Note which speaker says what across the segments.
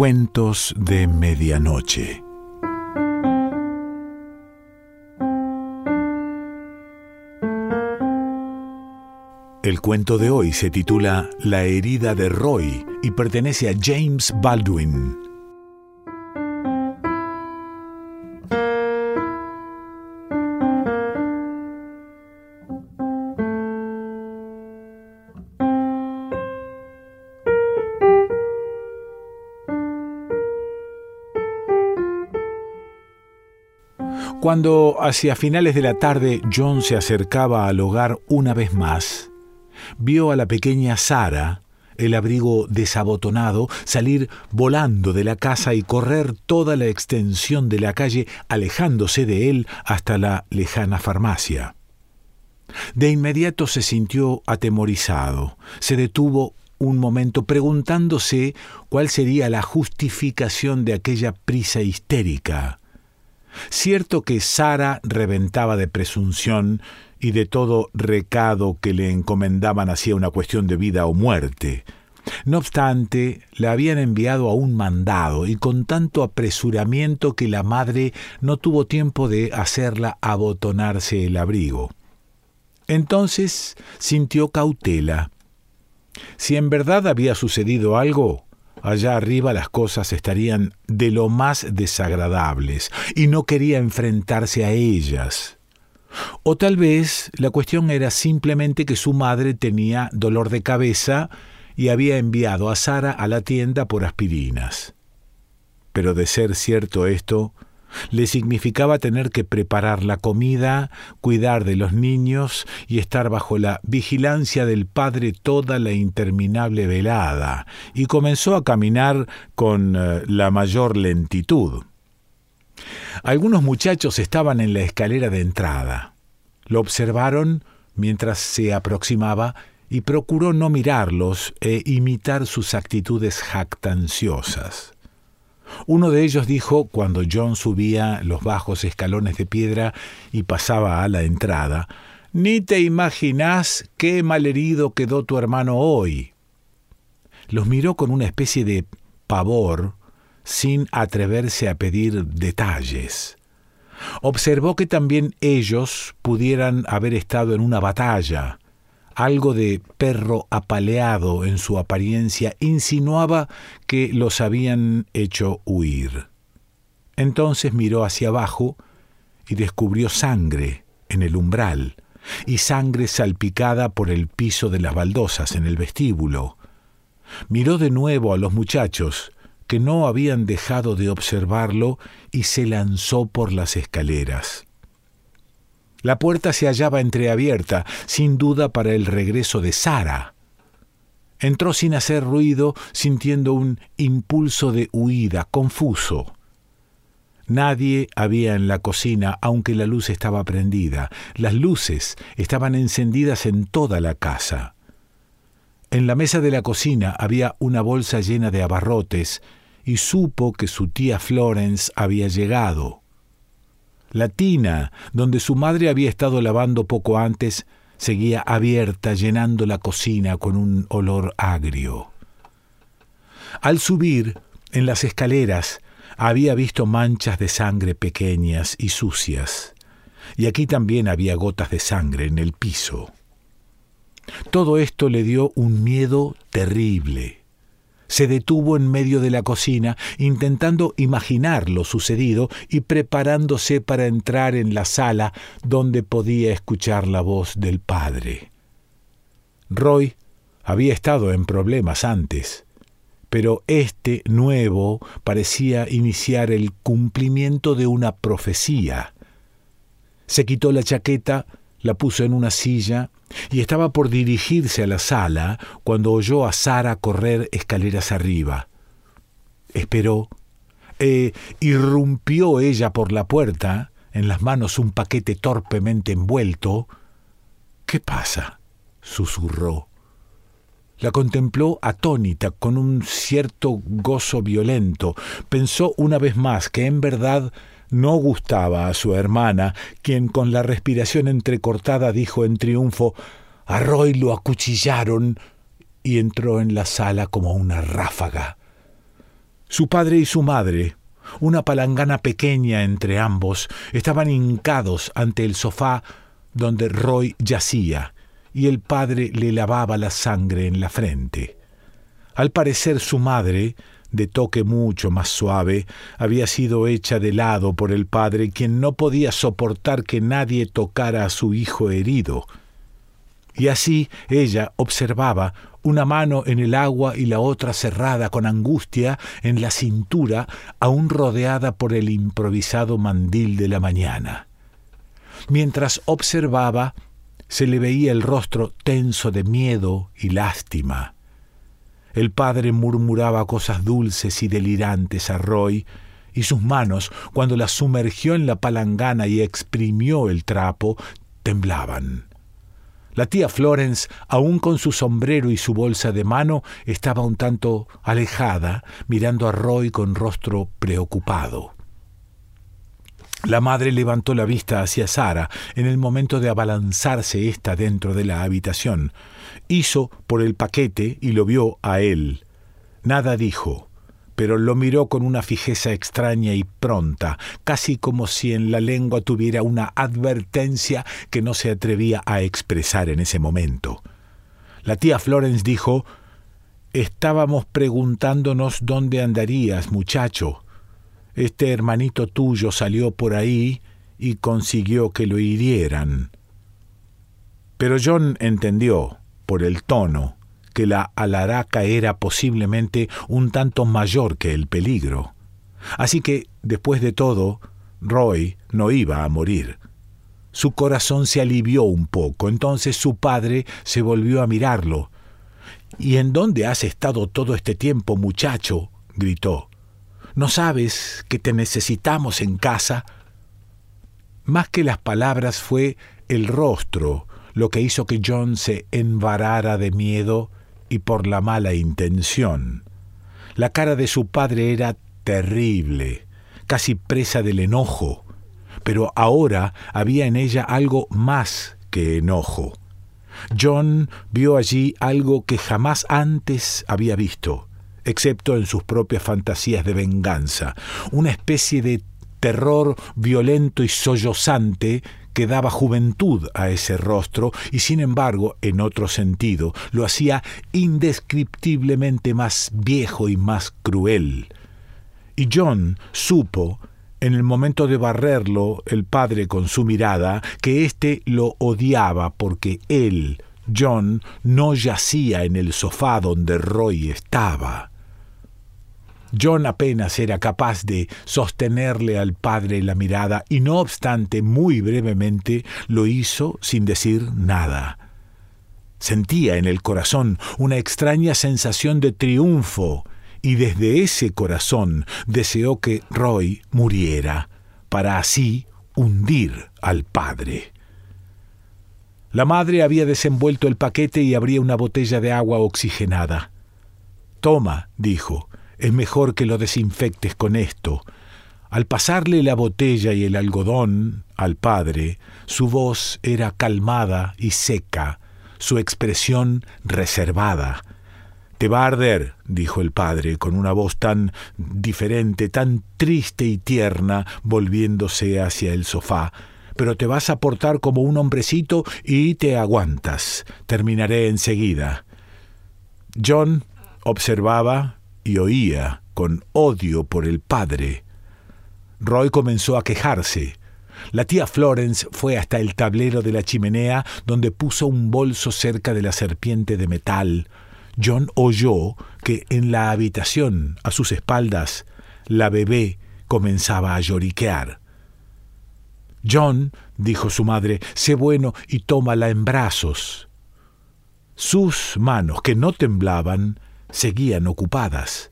Speaker 1: Cuentos de Medianoche. El cuento de hoy se titula La herida de Roy y pertenece a James Baldwin. Cuando hacia finales de la tarde John se acercaba al hogar una vez más, vio a la pequeña Sara, el abrigo desabotonado, salir volando de la casa y correr toda la extensión de la calle, alejándose de él hasta la lejana farmacia. De inmediato se sintió atemorizado, se detuvo un momento preguntándose cuál sería la justificación de aquella prisa histérica. Cierto que Sara reventaba de presunción y de todo recado que le encomendaban hacía una cuestión de vida o muerte. No obstante, la habían enviado a un mandado y con tanto apresuramiento que la madre no tuvo tiempo de hacerla abotonarse el abrigo. Entonces sintió cautela. Si en verdad había sucedido algo, Allá arriba las cosas estarían de lo más desagradables y no quería enfrentarse a ellas. O tal vez la cuestión era simplemente que su madre tenía dolor de cabeza y había enviado a Sara a la tienda por aspirinas. Pero de ser cierto esto, le significaba tener que preparar la comida, cuidar de los niños y estar bajo la vigilancia del padre toda la interminable velada, y comenzó a caminar con eh, la mayor lentitud. Algunos muchachos estaban en la escalera de entrada. Lo observaron mientras se aproximaba y procuró no mirarlos e imitar sus actitudes jactanciosas. Uno de ellos dijo, cuando John subía los bajos escalones de piedra y pasaba a la entrada, Ni te imaginás qué malherido quedó tu hermano hoy. Los miró con una especie de pavor, sin atreverse a pedir detalles. Observó que también ellos pudieran haber estado en una batalla, algo de perro apaleado en su apariencia insinuaba que los habían hecho huir. Entonces miró hacia abajo y descubrió sangre en el umbral y sangre salpicada por el piso de las baldosas en el vestíbulo. Miró de nuevo a los muchachos, que no habían dejado de observarlo, y se lanzó por las escaleras. La puerta se hallaba entreabierta, sin duda para el regreso de Sara. Entró sin hacer ruido, sintiendo un impulso de huida, confuso. Nadie había en la cocina, aunque la luz estaba prendida. Las luces estaban encendidas en toda la casa. En la mesa de la cocina había una bolsa llena de abarrotes, y supo que su tía Florence había llegado. La tina, donde su madre había estado lavando poco antes, seguía abierta, llenando la cocina con un olor agrio. Al subir, en las escaleras, había visto manchas de sangre pequeñas y sucias, y aquí también había gotas de sangre en el piso. Todo esto le dio un miedo terrible se detuvo en medio de la cocina, intentando imaginar lo sucedido y preparándose para entrar en la sala donde podía escuchar la voz del padre. Roy había estado en problemas antes, pero este nuevo parecía iniciar el cumplimiento de una profecía. Se quitó la chaqueta, la puso en una silla y estaba por dirigirse a la sala cuando oyó a Sara correr escaleras arriba. Esperó. e irrumpió ella por la puerta, en las manos un paquete torpemente envuelto. ¿Qué pasa? susurró. La contempló atónita, con un cierto gozo violento. Pensó una vez más que en verdad no gustaba a su hermana, quien con la respiración entrecortada dijo en triunfo A Roy lo acuchillaron y entró en la sala como una ráfaga. Su padre y su madre, una palangana pequeña entre ambos, estaban hincados ante el sofá donde Roy yacía, y el padre le lavaba la sangre en la frente. Al parecer su madre, de toque mucho más suave, había sido hecha de lado por el padre, quien no podía soportar que nadie tocara a su hijo herido. Y así ella observaba una mano en el agua y la otra cerrada con angustia en la cintura, aún rodeada por el improvisado mandil de la mañana. Mientras observaba, se le veía el rostro tenso de miedo y lástima. El padre murmuraba cosas dulces y delirantes a Roy, y sus manos, cuando las sumergió en la palangana y exprimió el trapo, temblaban. La tía Florence, aún con su sombrero y su bolsa de mano, estaba un tanto alejada, mirando a Roy con rostro preocupado. La madre levantó la vista hacia Sara en el momento de abalanzarse ésta dentro de la habitación. Hizo por el paquete y lo vio a él. Nada dijo, pero lo miró con una fijeza extraña y pronta, casi como si en la lengua tuviera una advertencia que no se atrevía a expresar en ese momento. La tía Florence dijo Estábamos preguntándonos dónde andarías, muchacho. Este hermanito tuyo salió por ahí y consiguió que lo hirieran. Pero John entendió, por el tono, que la alaraca era posiblemente un tanto mayor que el peligro. Así que, después de todo, Roy no iba a morir. Su corazón se alivió un poco, entonces su padre se volvió a mirarlo. ¿Y en dónde has estado todo este tiempo, muchacho? gritó. ¿No sabes que te necesitamos en casa? Más que las palabras fue el rostro lo que hizo que John se envarara de miedo y por la mala intención. La cara de su padre era terrible, casi presa del enojo, pero ahora había en ella algo más que enojo. John vio allí algo que jamás antes había visto excepto en sus propias fantasías de venganza, una especie de terror violento y sollozante que daba juventud a ese rostro y sin embargo, en otro sentido, lo hacía indescriptiblemente más viejo y más cruel. Y John supo, en el momento de barrerlo el padre con su mirada, que éste lo odiaba porque él, John, no yacía en el sofá donde Roy estaba. John apenas era capaz de sostenerle al padre la mirada y no obstante muy brevemente lo hizo sin decir nada. Sentía en el corazón una extraña sensación de triunfo y desde ese corazón deseó que Roy muriera para así hundir al padre. La madre había desenvuelto el paquete y abría una botella de agua oxigenada. Toma, dijo, es mejor que lo desinfectes con esto. Al pasarle la botella y el algodón al padre, su voz era calmada y seca, su expresión reservada. Te va a arder, dijo el padre, con una voz tan diferente, tan triste y tierna, volviéndose hacia el sofá. Pero te vas a portar como un hombrecito y te aguantas. Terminaré enseguida. John observaba oía con odio por el padre. Roy comenzó a quejarse. La tía Florence fue hasta el tablero de la chimenea donde puso un bolso cerca de la serpiente de metal. John oyó que en la habitación, a sus espaldas, la bebé comenzaba a lloriquear. John, dijo su madre, sé bueno y tómala en brazos. Sus manos, que no temblaban, seguían ocupadas.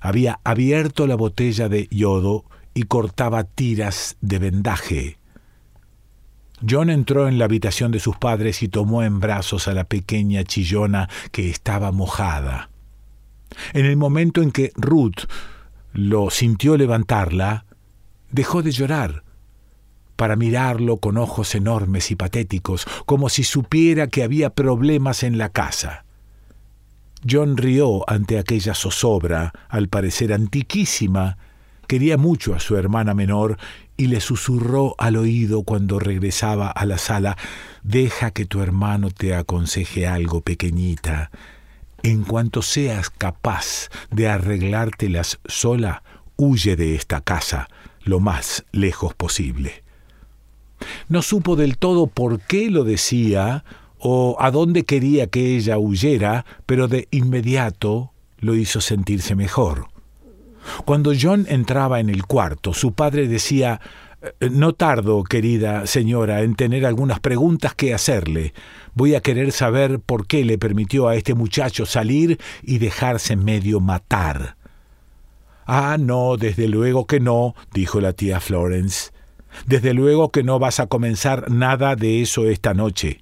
Speaker 1: Había abierto la botella de yodo y cortaba tiras de vendaje. John entró en la habitación de sus padres y tomó en brazos a la pequeña chillona que estaba mojada. En el momento en que Ruth lo sintió levantarla, dejó de llorar para mirarlo con ojos enormes y patéticos, como si supiera que había problemas en la casa. John rió ante aquella zozobra, al parecer antiquísima. Quería mucho a su hermana menor y le susurró al oído cuando regresaba a la sala, Deja que tu hermano te aconseje algo, pequeñita. En cuanto seas capaz de arreglártelas sola, huye de esta casa lo más lejos posible. No supo del todo por qué lo decía o a dónde quería que ella huyera, pero de inmediato lo hizo sentirse mejor. Cuando John entraba en el cuarto, su padre decía eh, No tardo, querida señora, en tener algunas preguntas que hacerle. Voy a querer saber por qué le permitió a este muchacho salir y dejarse medio matar. Ah, no, desde luego que no, dijo la tía Florence. Desde luego que no vas a comenzar nada de eso esta noche.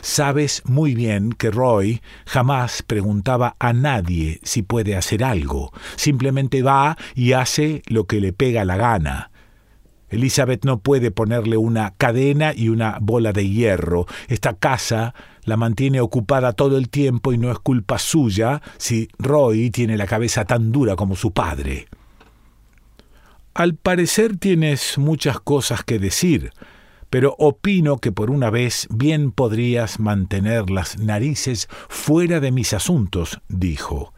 Speaker 1: Sabes muy bien que Roy jamás preguntaba a nadie si puede hacer algo, simplemente va y hace lo que le pega la gana. Elizabeth no puede ponerle una cadena y una bola de hierro. Esta casa la mantiene ocupada todo el tiempo y no es culpa suya si Roy tiene la cabeza tan dura como su padre. Al parecer tienes muchas cosas que decir, pero opino que por una vez bien podrías mantener las narices fuera de mis asuntos, dijo,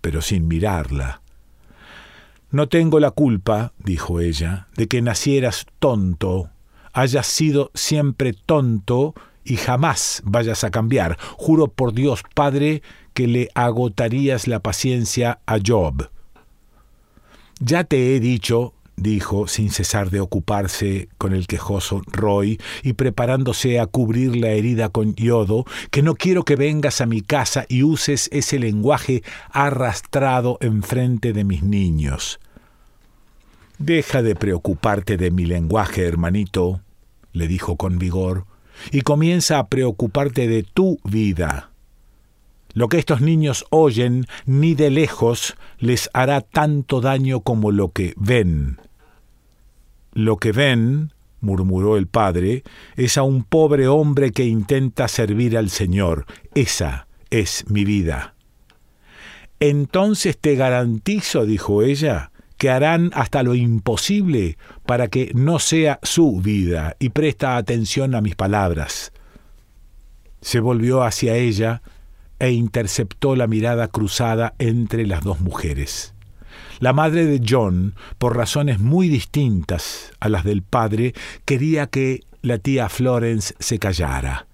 Speaker 1: pero sin mirarla. No tengo la culpa, dijo ella, de que nacieras tonto, hayas sido siempre tonto y jamás vayas a cambiar. Juro por Dios, Padre, que le agotarías la paciencia a Job. Ya te he dicho, dijo, sin cesar de ocuparse con el quejoso Roy y preparándose a cubrir la herida con yodo, que no quiero que vengas a mi casa y uses ese lenguaje arrastrado enfrente de mis niños. Deja de preocuparte de mi lenguaje, hermanito, le dijo con vigor, y comienza a preocuparte de tu vida. Lo que estos niños oyen ni de lejos les hará tanto daño como lo que ven. Lo que ven, murmuró el padre, es a un pobre hombre que intenta servir al Señor. Esa es mi vida. Entonces te garantizo, dijo ella, que harán hasta lo imposible para que no sea su vida, y presta atención a mis palabras. Se volvió hacia ella e interceptó la mirada cruzada entre las dos mujeres. La madre de John, por razones muy distintas a las del padre, quería que la tía Florence se callara.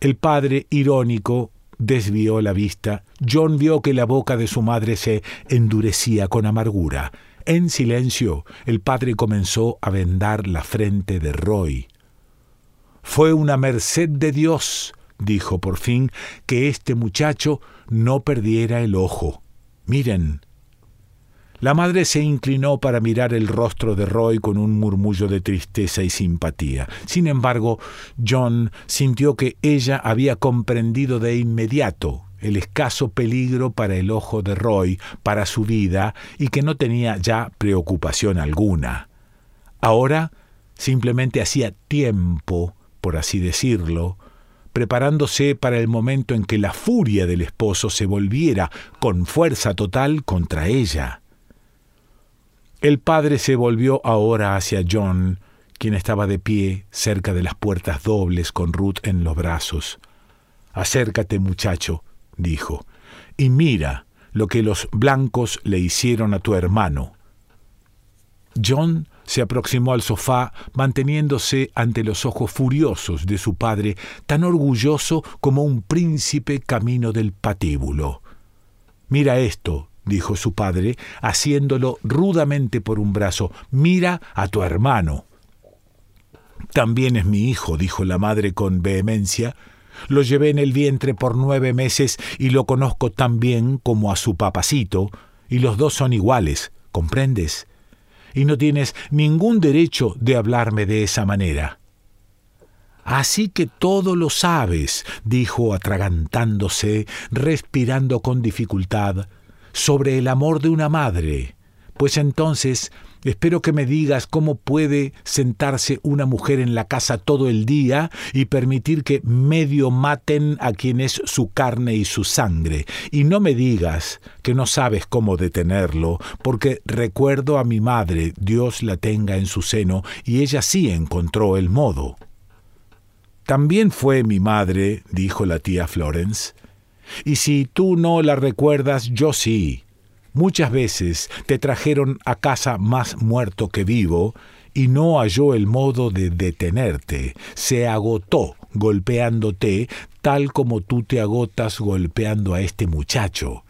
Speaker 1: El padre, irónico, desvió la vista. John vio que la boca de su madre se endurecía con amargura. En silencio, el padre comenzó a vendar la frente de Roy. Fue una merced de Dios, dijo por fin, que este muchacho no perdiera el ojo. Miren, la madre se inclinó para mirar el rostro de Roy con un murmullo de tristeza y simpatía. Sin embargo, John sintió que ella había comprendido de inmediato el escaso peligro para el ojo de Roy, para su vida, y que no tenía ya preocupación alguna. Ahora simplemente hacía tiempo, por así decirlo, preparándose para el momento en que la furia del esposo se volviera con fuerza total contra ella. El padre se volvió ahora hacia John, quien estaba de pie cerca de las puertas dobles con Ruth en los brazos. Acércate, muchacho, dijo, y mira lo que los blancos le hicieron a tu hermano. John se aproximó al sofá, manteniéndose ante los ojos furiosos de su padre, tan orgulloso como un príncipe camino del patíbulo. Mira esto, dijo su padre, haciéndolo rudamente por un brazo. Mira a tu hermano. También es mi hijo, dijo la madre con vehemencia. Lo llevé en el vientre por nueve meses y lo conozco tan bien como a su papacito, y los dos son iguales, ¿comprendes? Y no tienes ningún derecho de hablarme de esa manera. Así que todo lo sabes, dijo atragantándose, respirando con dificultad sobre el amor de una madre, pues entonces Espero que me digas cómo puede sentarse una mujer en la casa todo el día y permitir que medio maten a quien es su carne y su sangre. Y no me digas que no sabes cómo detenerlo, porque recuerdo a mi madre, Dios la tenga en su seno, y ella sí encontró el modo. También fue mi madre, dijo la tía Florence. Y si tú no la recuerdas, yo sí. Muchas veces te trajeron a casa más muerto que vivo y no halló el modo de detenerte. Se agotó golpeándote tal como tú te agotas golpeando a este muchacho.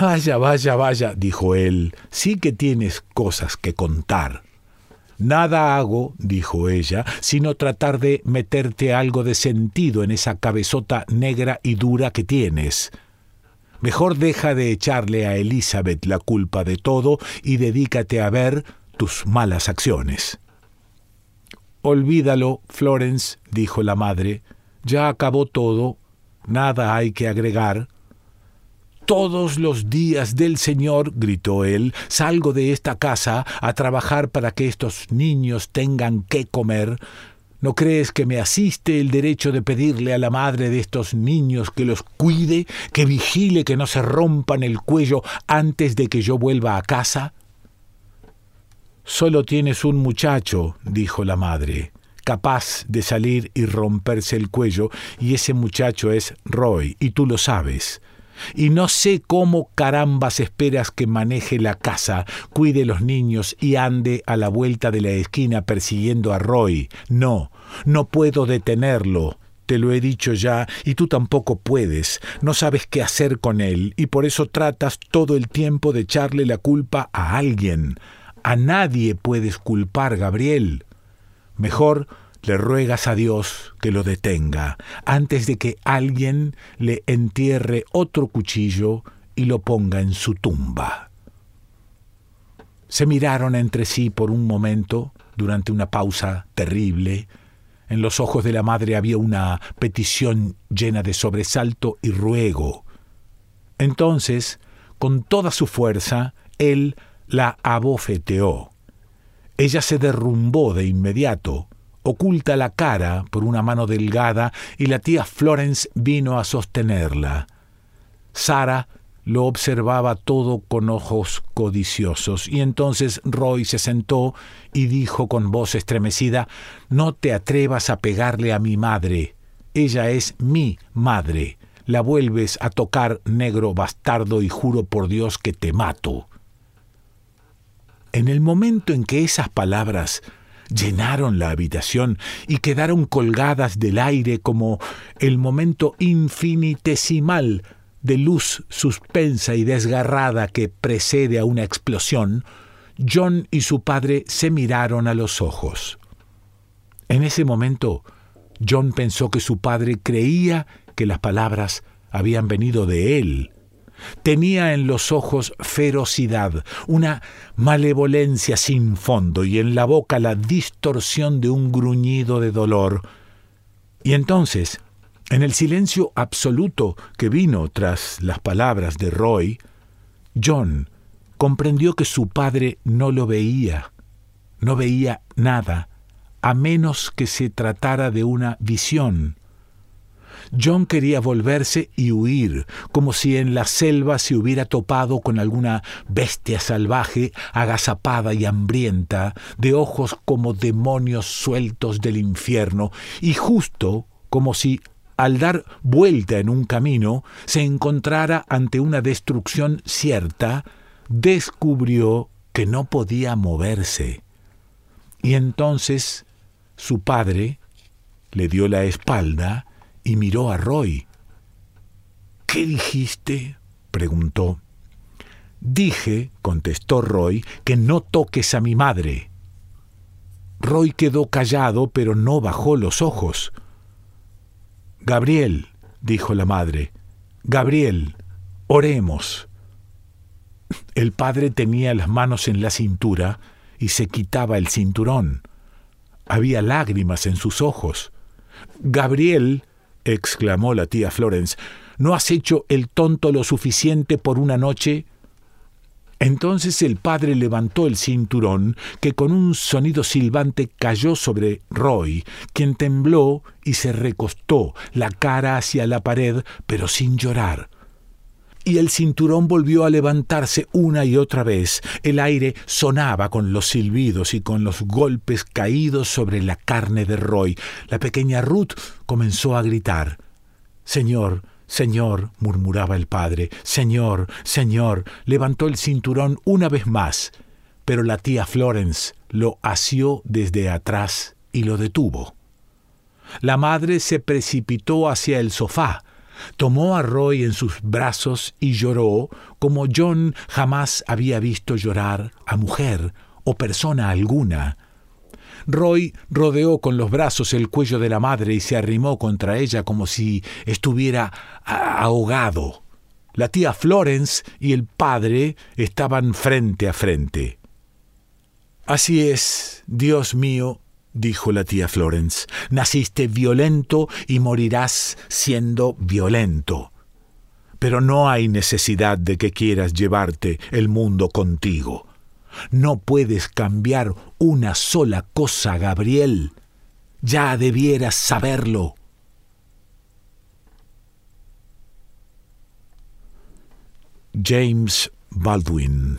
Speaker 1: Vaya, vaya, vaya, dijo él, sí que tienes cosas que contar. Nada hago, dijo ella, sino tratar de meterte algo de sentido en esa cabezota negra y dura que tienes. Mejor deja de echarle a Elizabeth la culpa de todo y dedícate a ver tus malas acciones. Olvídalo, Florence, dijo la madre. Ya acabó todo. Nada hay que agregar. Todos los días del Señor, gritó él, salgo de esta casa a trabajar para que estos niños tengan qué comer. ¿No crees que me asiste el derecho de pedirle a la madre de estos niños que los cuide, que vigile que no se rompan el cuello antes de que yo vuelva a casa? Solo tienes un muchacho, dijo la madre, capaz de salir y romperse el cuello, y ese muchacho es Roy, y tú lo sabes y no sé cómo carambas esperas que maneje la casa, cuide los niños y ande a la vuelta de la esquina persiguiendo a Roy. No, no puedo detenerlo. Te lo he dicho ya, y tú tampoco puedes. No sabes qué hacer con él, y por eso tratas todo el tiempo de echarle la culpa a alguien. A nadie puedes culpar, Gabriel. Mejor le ruegas a Dios que lo detenga antes de que alguien le entierre otro cuchillo y lo ponga en su tumba. Se miraron entre sí por un momento, durante una pausa terrible. En los ojos de la madre había una petición llena de sobresalto y ruego. Entonces, con toda su fuerza, él la abofeteó. Ella se derrumbó de inmediato, oculta la cara por una mano delgada y la tía Florence vino a sostenerla. Sara lo observaba todo con ojos codiciosos, y entonces Roy se sentó y dijo con voz estremecida No te atrevas a pegarle a mi madre. Ella es mi madre. La vuelves a tocar, negro bastardo, y juro por Dios que te mato. En el momento en que esas palabras llenaron la habitación y quedaron colgadas del aire como el momento infinitesimal de luz suspensa y desgarrada que precede a una explosión, John y su padre se miraron a los ojos. En ese momento, John pensó que su padre creía que las palabras habían venido de él Tenía en los ojos ferocidad, una malevolencia sin fondo y en la boca la distorsión de un gruñido de dolor. Y entonces, en el silencio absoluto que vino tras las palabras de Roy, John comprendió que su padre no lo veía, no veía nada, a menos que se tratara de una visión. John quería volverse y huir, como si en la selva se hubiera topado con alguna bestia salvaje, agazapada y hambrienta, de ojos como demonios sueltos del infierno, y justo como si al dar vuelta en un camino se encontrara ante una destrucción cierta, descubrió que no podía moverse. Y entonces su padre le dio la espalda y miró a Roy. ¿Qué dijiste? preguntó. Dije, contestó Roy, que no toques a mi madre. Roy quedó callado, pero no bajó los ojos. Gabriel, dijo la madre, Gabriel, oremos. El padre tenía las manos en la cintura y se quitaba el cinturón. Había lágrimas en sus ojos. Gabriel exclamó la tía Florence, ¿no has hecho el tonto lo suficiente por una noche? Entonces el padre levantó el cinturón, que con un sonido silbante cayó sobre Roy, quien tembló y se recostó, la cara hacia la pared, pero sin llorar. Y el cinturón volvió a levantarse una y otra vez. El aire sonaba con los silbidos y con los golpes caídos sobre la carne de Roy. La pequeña Ruth comenzó a gritar. Señor, Señor, murmuraba el padre, Señor, Señor, levantó el cinturón una vez más, pero la tía Florence lo asió desde atrás y lo detuvo. La madre se precipitó hacia el sofá, tomó a Roy en sus brazos y lloró como John jamás había visto llorar a mujer o persona alguna. Roy rodeó con los brazos el cuello de la madre y se arrimó contra ella como si estuviera ahogado. La tía Florence y el padre estaban frente a frente. Así es, Dios mío, dijo la tía Florence, naciste violento y morirás siendo violento. Pero no hay necesidad de que quieras llevarte el mundo contigo. No puedes cambiar una sola cosa, Gabriel. Ya debieras saberlo. James Baldwin